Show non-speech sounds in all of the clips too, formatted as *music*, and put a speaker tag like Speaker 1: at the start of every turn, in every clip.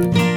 Speaker 1: 我们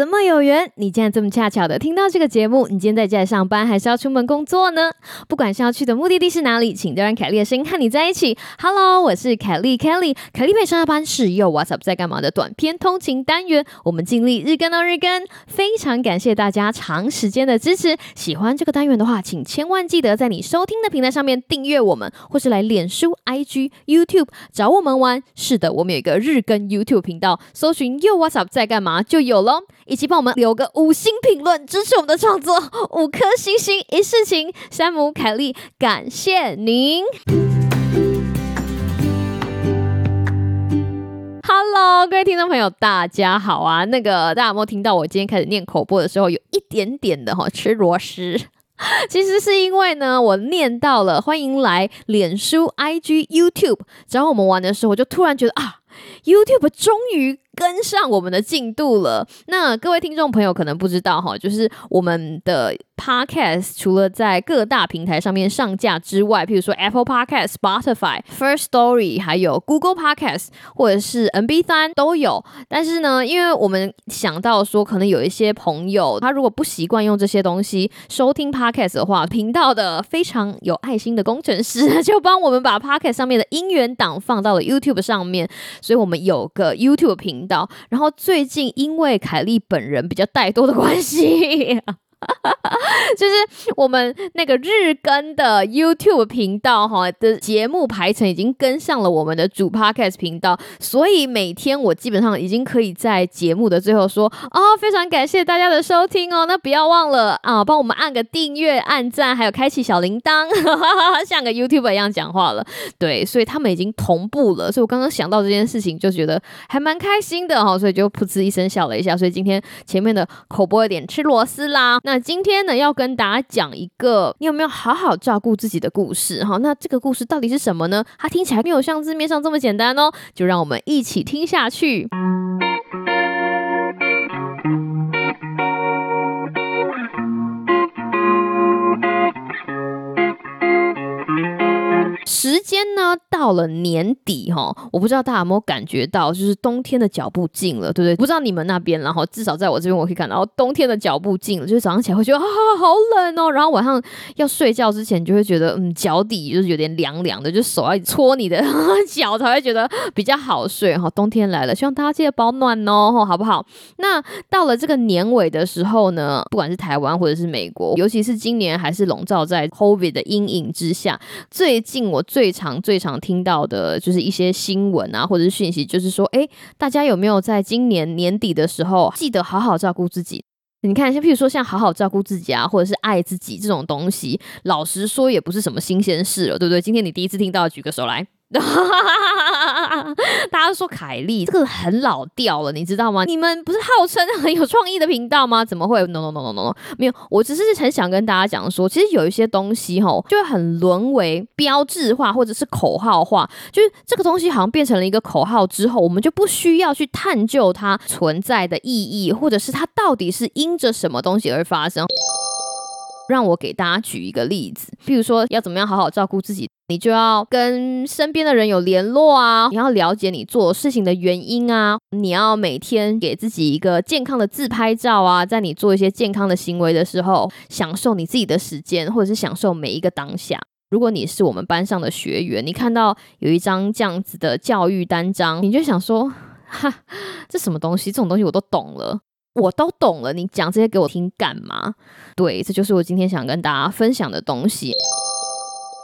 Speaker 1: 怎么有缘？你竟然这么恰巧的听到这个节目？你今天在家里上班，还是要出门工作呢？不管是要去的目的地是哪里，请都让凯莉的声音和你在一起。Hello，我是凯莉，Kelly。凯莉陪上下班是又 What's Up 在干嘛的短篇通勤单元。我们尽力日更到日更，非常感谢大家长时间的支持。喜欢这个单元的话，请千万记得在你收听的平台上面订阅我们，或是来脸书、IG、YouTube 找我们玩。是的，我们有一个日更 YouTube 频道，搜寻又 What's Up 在干嘛就有喽。以及帮我们留个五星评论，支持我们的创作，五颗星星一世情。山姆凯莉，感谢您。Hello，各位听众朋友，大家好啊！那个大家有没有听到我今天开始念口播的时候，有一点点的哈吃螺丝？*laughs* 其实是因为呢，我念到了欢迎来脸书、IG、YouTube 找我们玩的时候，我就突然觉得啊，YouTube 终于。跟上我们的进度了。那各位听众朋友可能不知道哈，就是我们的 Podcast 除了在各大平台上面上架之外，譬如说 Apple Podcast、Spotify、First Story，还有 Google Podcast 或者是 MB3 都有。但是呢，因为我们想到说，可能有一些朋友他如果不习惯用这些东西收听 Podcast 的话，频道的非常有爱心的工程师就帮我们把 Podcast 上面的音源档放到了 YouTube 上面，所以我们有个 YouTube 频到。然后最近因为凯莉本人比较怠惰的关系。*laughs* *laughs* 就是我们那个日更的 YouTube 频道哈的节目排程已经跟上了我们的主 Podcast 频道，所以每天我基本上已经可以在节目的最后说哦，非常感谢大家的收听哦，那不要忘了啊，帮我们按个订阅、按赞，还有开启小铃铛，*laughs* 像个 YouTube 一样讲话了。对，所以他们已经同步了，所以我刚刚想到这件事情就觉得还蛮开心的哈，所以就噗嗤一声笑了一下。所以今天前面的口播有点吃螺丝啦。那今天呢，要跟大家讲一个你有没有好好照顾自己的故事哈？那这个故事到底是什么呢？它听起来没有像字面上这么简单哦，就让我们一起听下去。时间呢，到了年底哈，我不知道大家有没有感觉到，就是冬天的脚步近了，对不对？不知道你们那边，然后至少在我这边，我可以看到冬天的脚步近了，就是早上起来会觉得啊，好冷哦，然后晚上要睡觉之前就会觉得嗯，脚底就是有点凉凉的，就手要搓你的 *laughs* 脚才会觉得比较好睡哈。冬天来了，希望大家记得保暖哦，好不好？那到了这个年尾的时候呢，不管是台湾或者是美国，尤其是今年还是笼罩在 COVID 的阴影之下，最近我。最常、最常听到的就是一些新闻啊，或者是讯息，就是说，哎，大家有没有在今年年底的时候，记得好好照顾自己？你看，像譬如说，像好好照顾自己啊，或者是爱自己这种东西，老实说，也不是什么新鲜事了，对不对？今天你第一次听到，举个手来。*laughs* 大家都说凯莉这个很老调了，你知道吗？你们不是号称很有创意的频道吗？怎么会？No no no no no no，没有。我只是很想跟大家讲说，其实有一些东西齁，就会很沦为标志化或者是口号化，就是这个东西好像变成了一个口号之后，我们就不需要去探究它存在的意义，或者是它到底是因着什么东西而发生。让我给大家举一个例子，比如说要怎么样好好照顾自己。你就要跟身边的人有联络啊，你要了解你做事情的原因啊，你要每天给自己一个健康的自拍照啊，在你做一些健康的行为的时候，享受你自己的时间，或者是享受每一个当下。如果你是我们班上的学员，你看到有一张这样子的教育单张，你就想说，哈，这什么东西？这种东西我都懂了，我都懂了，你讲这些给我听干嘛？对，这就是我今天想跟大家分享的东西。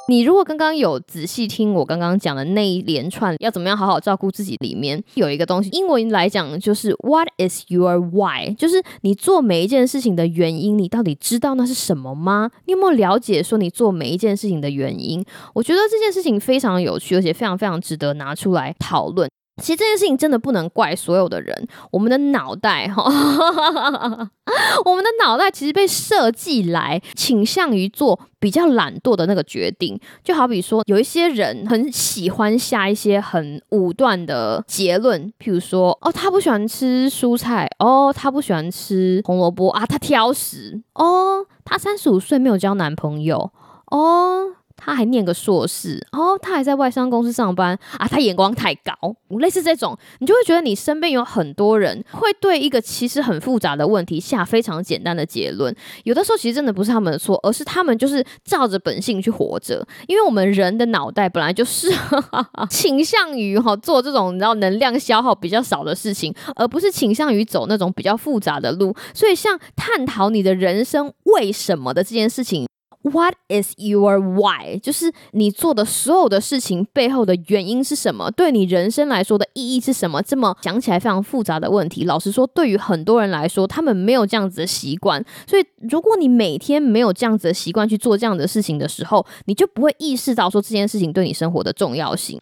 Speaker 1: 你如果刚刚有仔细听我刚刚讲的那一连串要怎么样好好照顾自己，里面有一个东西，英文来讲就是 What is your why？就是你做每一件事情的原因，你到底知道那是什么吗？你有没有了解说你做每一件事情的原因？我觉得这件事情非常有趣，而且非常非常值得拿出来讨论。其实这件事情真的不能怪所有的人，我们的脑袋哈，*laughs* 我们的脑袋其实被设计来倾向于做比较懒惰的那个决定。就好比说，有一些人很喜欢下一些很武断的结论，譬如说，哦，他不喜欢吃蔬菜，哦，他不喜欢吃红萝卜啊，他挑食，哦，他三十五岁没有交男朋友，哦。他还念个硕士哦，他还在外商公司上班啊，他眼光太高，类似这种，你就会觉得你身边有很多人会对一个其实很复杂的问题下非常简单的结论。有的时候其实真的不是他们的错，而是他们就是照着本性去活着。因为我们人的脑袋本来就是 *laughs* 倾向于哈做这种你知道能量消耗比较少的事情，而不是倾向于走那种比较复杂的路。所以像探讨你的人生为什么的这件事情。What is your why？就是你做的所有的事情背后的原因是什么？对你人生来说的意义是什么？这么讲起来非常复杂的问题，老实说，对于很多人来说，他们没有这样子的习惯。所以，如果你每天没有这样子的习惯去做这样的事情的时候，你就不会意识到说这件事情对你生活的重要性。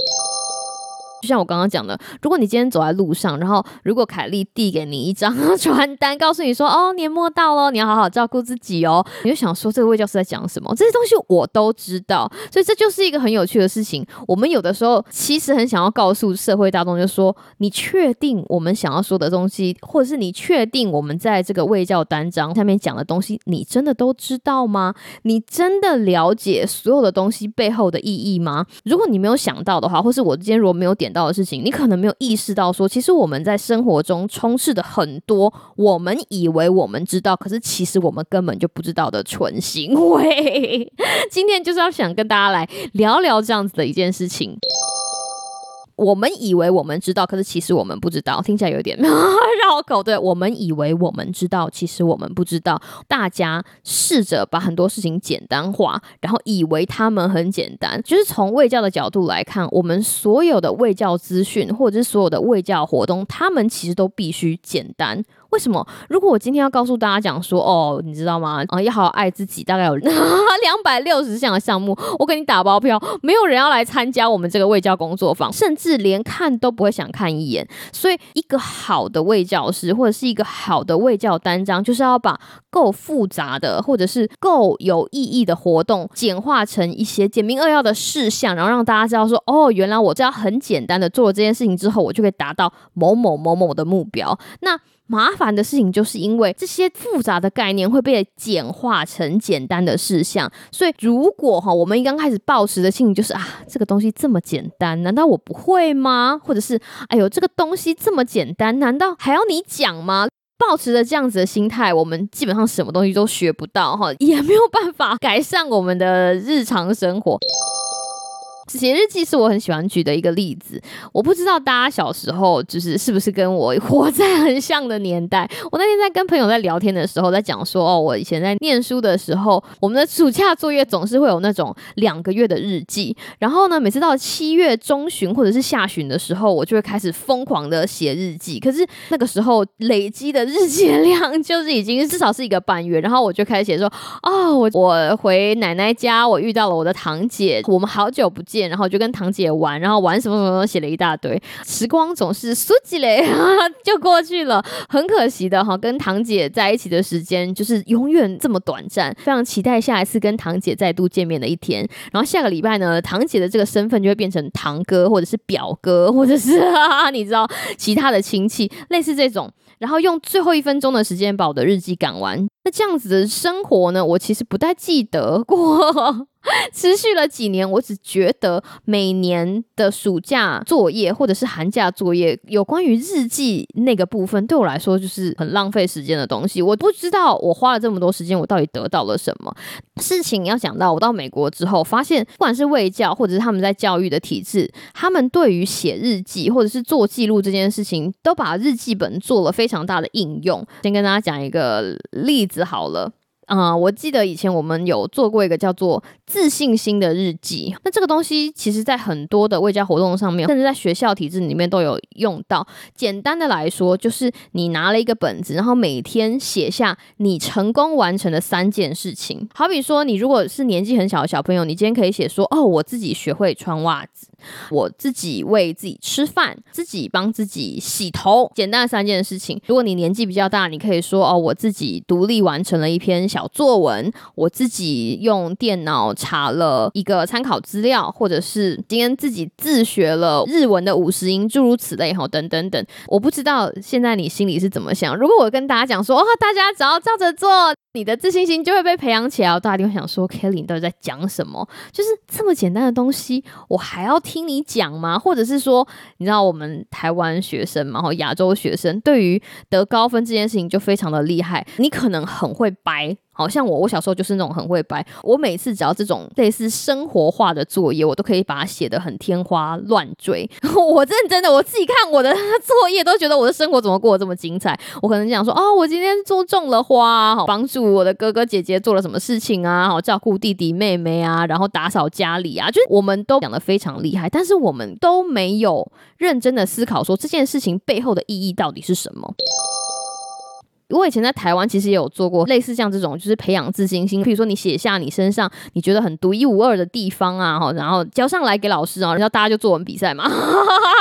Speaker 1: 就像我刚刚讲的，如果你今天走在路上，然后如果凯莉递给你一张 *laughs* 传单，告诉你说：“哦，年末到了，你要好好照顾自己哦。”你就想说，这个卫教是在讲什么？这些东西我都知道，所以这就是一个很有趣的事情。我们有的时候其实很想要告诉社会大众，就是说：你确定我们想要说的东西，或者是你确定我们在这个卫教单张下面讲的东西，你真的都知道吗？你真的了解所有的东西背后的意义吗？如果你没有想到的话，或是我今天如果没有点到的事情，你可能没有意识到说，其实我们在生活中充斥的很多我们以为我们知道，可是其实我们根本就不知道的蠢行为。*laughs* 今天就是要想跟大家来聊聊这样子的一件事情。我们以为我们知道，可是其实我们不知道，听起来有点 *laughs* 绕口。对，我们以为我们知道，其实我们不知道。大家试着把很多事情简单化，然后以为他们很简单。就是从卫教的角度来看，我们所有的卫教资讯，或者是所有的卫教活动，他们其实都必须简单。为什么？如果我今天要告诉大家讲说，哦，你知道吗？啊，要好好爱自己，大概有 *laughs* 两百六十项的项目，我给你打包票，没有人要来参加我们这个卫教工作坊，甚至连看都不会想看一眼。所以，一个好的卫教师或者是一个好的卫教单张，就是要把够复杂的或者是够有意义的活动简化成一些简明扼要的事项，然后让大家知道说，哦，原来我只要很简单的做了这件事情之后，我就可以达到某某某某的目标。那麻烦的事情就是因为这些复杂的概念会被简化成简单的事项，所以如果哈我们一刚开始抱持的心情就是啊这个东西这么简单，难道我不会吗？*laughs* 或者是哎呦这个东西这么简单，难道还要你讲吗？抱持着这样子的心态，我们基本上什么东西都学不到哈，也没有办法改善我们的日常生活。写日记是我很喜欢举的一个例子。我不知道大家小时候就是是不是跟我活在很像的年代。我那天在跟朋友在聊天的时候，在讲说哦，我以前在念书的时候，我们的暑假作业总是会有那种两个月的日记。然后呢，每次到七月中旬或者是下旬的时候，我就会开始疯狂的写日记。可是那个时候累积的日记量就是已经至少是一个半月。然后我就开始写说，哦，我我回奶奶家，我遇到了我的堂姐，我们好久不见。然后就跟堂姐玩，然后玩什么什么，写了一大堆。时光总是倏地嘞，*laughs* 就过去了。很可惜的哈，跟堂姐在一起的时间就是永远这么短暂。非常期待下一次跟堂姐再度见面的一天。然后下个礼拜呢，堂姐的这个身份就会变成堂哥，或者是表哥，或者是哈 *laughs* 哈你知道其他的亲戚，类似这种。然后用最后一分钟的时间把我的日记赶完。那这样子的生活呢，我其实不太记得过。*laughs* 持续了几年，我只觉得每年的暑假作业或者是寒假作业，有关于日记那个部分，对我来说就是很浪费时间的东西。我不知道我花了这么多时间，我到底得到了什么。事情要讲到我到美国之后，发现不管是卫教或者是他们在教育的体制，他们对于写日记或者是做记录这件事情，都把日记本做了非常大的应用。先跟大家讲一个例子好了。啊、我记得以前我们有做过一个叫做自信心的日记。那这个东西其实在很多的卫教活动上面，甚至在学校体制里面都有用到。简单的来说，就是你拿了一个本子，然后每天写下你成功完成的三件事情。好比说，你如果是年纪很小的小朋友，你今天可以写说：“哦，我自己学会穿袜子。”我自己为自己吃饭，自己帮自己洗头，简单的三件事情。如果你年纪比较大，你可以说哦，我自己独立完成了一篇小作文，我自己用电脑查了一个参考资料，或者是今天自己自学了日文的五十音，诸如此类哈，等等等。我不知道现在你心里是怎么想。如果我跟大家讲说，哦，大家只要照着做，你的自信心就会被培养起来。大家一定会想说，Kelly 你到底在讲什么？就是这么简单的东西，我还要听你讲吗？或者是说，你知道我们台湾学生嘛，然后亚洲学生对于得高分这件事情就非常的厉害。你可能很会掰。好像我，我小时候就是那种很会掰。我每次只要这种类似生活化的作业，我都可以把它写得很天花乱坠。*laughs* 我认真的，我自己看我的 *laughs* 作业都觉得我的生活怎么过得这么精彩。我可能讲说，哦，我今天种种了花，好帮助我的哥哥姐姐做了什么事情啊，好照顾弟弟妹妹啊，然后打扫家里啊，就是我们都讲得非常厉害，但是我们都没有认真的思考说这件事情背后的意义到底是什么。我以前在台湾其实也有做过类似像这种，就是培养自信心。比如说你写下你身上你觉得很独一无二的地方啊，然后交上来给老师啊，然后大家就作文比赛嘛，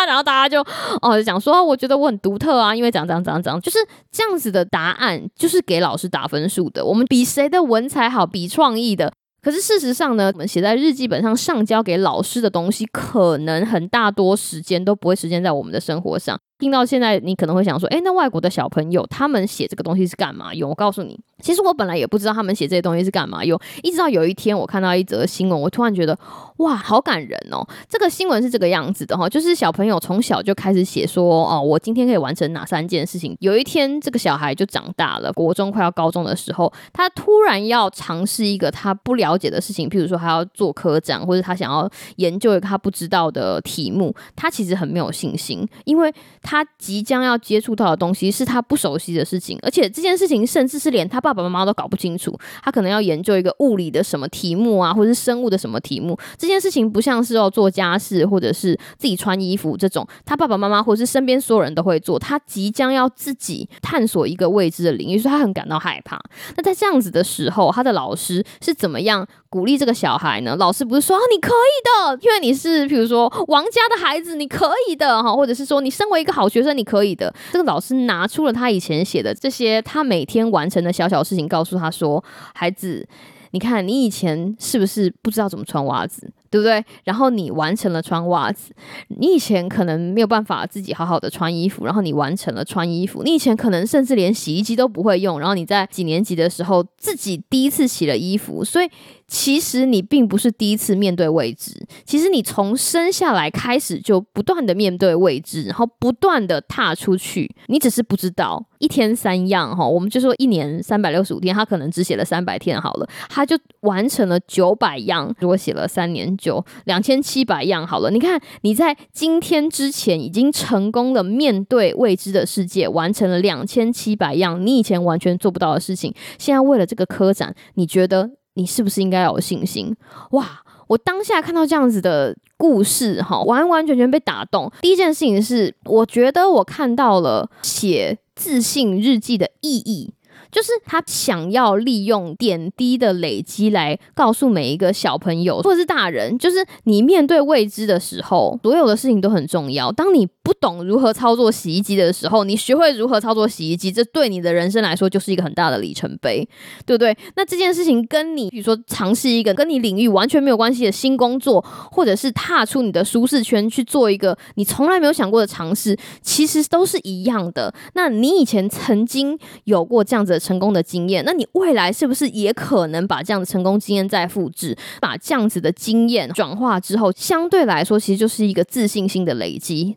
Speaker 1: 然后大家就哦就讲说，我觉得我很独特啊，因为怎样怎样怎样怎样，就是这样子的答案，就是给老师打分数的。我们比谁的文采好，比创意的。可是事实上呢，我们写在日记本上上交给老师的东西，可能很大多时间都不会实践在我们的生活上。听到现在，你可能会想说，诶，那外国的小朋友他们写这个东西是干嘛用？我告诉你，其实我本来也不知道他们写这些东西是干嘛用，一直到有一天我看到一则新闻，我突然觉得，哇，好感人哦！这个新闻是这个样子的哈，就是小朋友从小就开始写说，哦，我今天可以完成哪三件事情。有一天，这个小孩就长大了，国中快要高中的时候，他突然要尝试一个他不了解的事情，譬如说他要做科长，或者他想要研究一个他不知道的题目，他其实很没有信心，因为他。即将要接触到的东西是他不熟悉的事情，而且这件事情甚至是连他爸爸妈妈都搞不清楚。他可能要研究一个物理的什么题目啊，或者是生物的什么题目。这件事情不像是要做家事或者是自己穿衣服这种，他爸爸妈妈或者是身边所有人都会做。他即将要自己探索一个未知的领域，所以他很感到害怕。那在这样子的时候，他的老师是怎么样鼓励这个小孩呢？老师不是说啊，你可以的，因为你是比如说王家的孩子，你可以的哈，或者是说你身为一个好。学生，你可以的。这个老师拿出了他以前写的这些他每天完成的小小事情，告诉他说：“孩子，你看你以前是不是不知道怎么穿袜子？”对不对？然后你完成了穿袜子，你以前可能没有办法自己好好的穿衣服，然后你完成了穿衣服。你以前可能甚至连洗衣机都不会用，然后你在几年级的时候自己第一次洗了衣服。所以其实你并不是第一次面对未知，其实你从生下来开始就不断的面对未知，然后不断的踏出去。你只是不知道一天三样哈，我们就说一年三百六十五天，他可能只写了三百天好了，他就完成了九百样。如果写了三年。就两千七百样好了，你看你在今天之前已经成功的面对未知的世界，完成了两千七百样你以前完全做不到的事情。现在为了这个科展，你觉得你是不是应该要有信心？哇！我当下看到这样子的故事，哈，完完全全被打动。第一件事情是，我觉得我看到了写自信日记的意义。就是他想要利用点滴的累积来告诉每一个小朋友或者是大人，就是你面对未知的时候，所有的事情都很重要。当你不懂如何操作洗衣机的时候，你学会如何操作洗衣机，这对你的人生来说就是一个很大的里程碑，对不对？那这件事情跟你，比如说尝试一个跟你领域完全没有关系的新工作，或者是踏出你的舒适圈去做一个你从来没有想过的尝试，其实都是一样的。那你以前曾经有过这样子的成功的经验，那你未来是不是也可能把这样的成功经验再复制，把这样子的经验转化之后，相对来说，其实就是一个自信心的累积。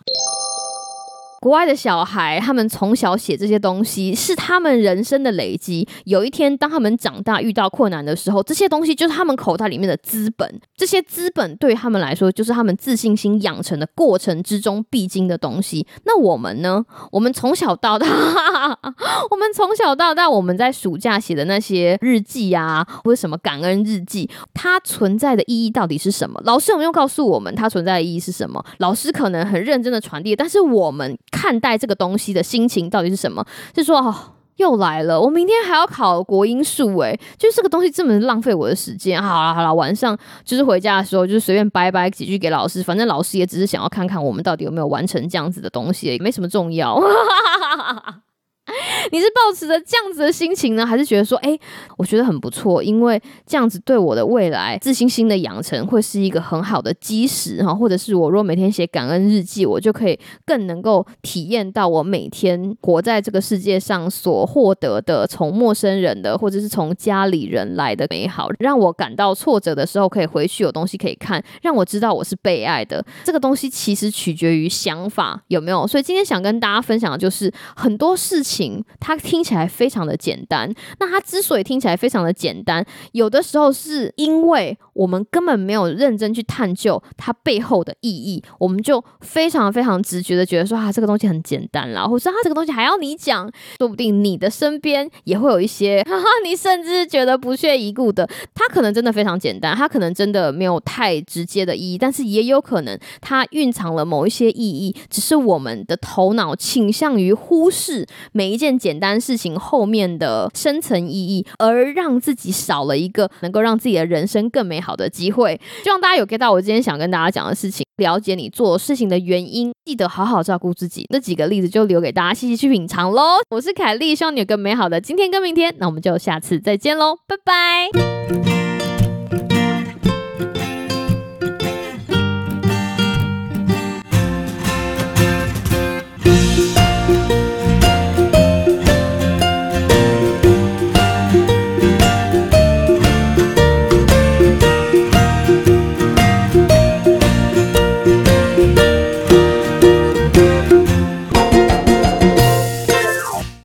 Speaker 1: 国外的小孩，他们从小写这些东西，是他们人生的累积。有一天，当他们长大遇到困难的时候，这些东西就是他们口袋里面的资本。这些资本对他们来说，就是他们自信心养成的过程之中必经的东西。那我们呢？我们从小到大，我们从小到大，我们在暑假写的那些日记啊，或者什么感恩日记，它存在的意义到底是什么？老师有没有告诉我们它存在的意义是什么？老师可能很认真的传递，但是我们。看待这个东西的心情到底是什么？就说哦，又来了，我明天还要考国音数，诶，就是这个东西这么浪费我的时间。好了好了，晚上就是回家的时候，就是随便拜拜几句给老师，反正老师也只是想要看看我们到底有没有完成这样子的东西，也没什么重要。*laughs* 你是抱持着这样子的心情呢，还是觉得说，哎、我觉得很不错，因为这样子对我的未来自信心的养成会是一个很好的基石哈，或者是我如果每天写感恩日记，我就可以更能够体验到我每天活在这个世界上所获得的从陌生人的或者是从家里人来的美好，让我感到挫折的时候可以回去有东西可以看，让我知道我是被爱的。这个东西其实取决于想法有没有，所以今天想跟大家分享的就是很多事情。它听起来非常的简单，那它之所以听起来非常的简单，有的时候是因为我们根本没有认真去探究它背后的意义，我们就非常非常直觉的觉得说啊，这个东西很简单啦，或者它这个东西还要你讲，说不定你的身边也会有一些，哈哈，你甚至觉得不屑一顾的，它可能真的非常简单，它可能真的没有太直接的意义，但是也有可能它蕴藏了某一些意义，只是我们的头脑倾向于忽视每一件。简单事情后面的深层意义，而让自己少了一个能够让自己的人生更美好好的机会。希望大家有 get 到我今天想跟大家讲的事情，了解你做事情的原因，记得好好照顾自己。那几个例子就留给大家细细去品尝喽。我是凯莉，希望你有个美好的今天跟明天。那我们就下次再见喽，拜拜。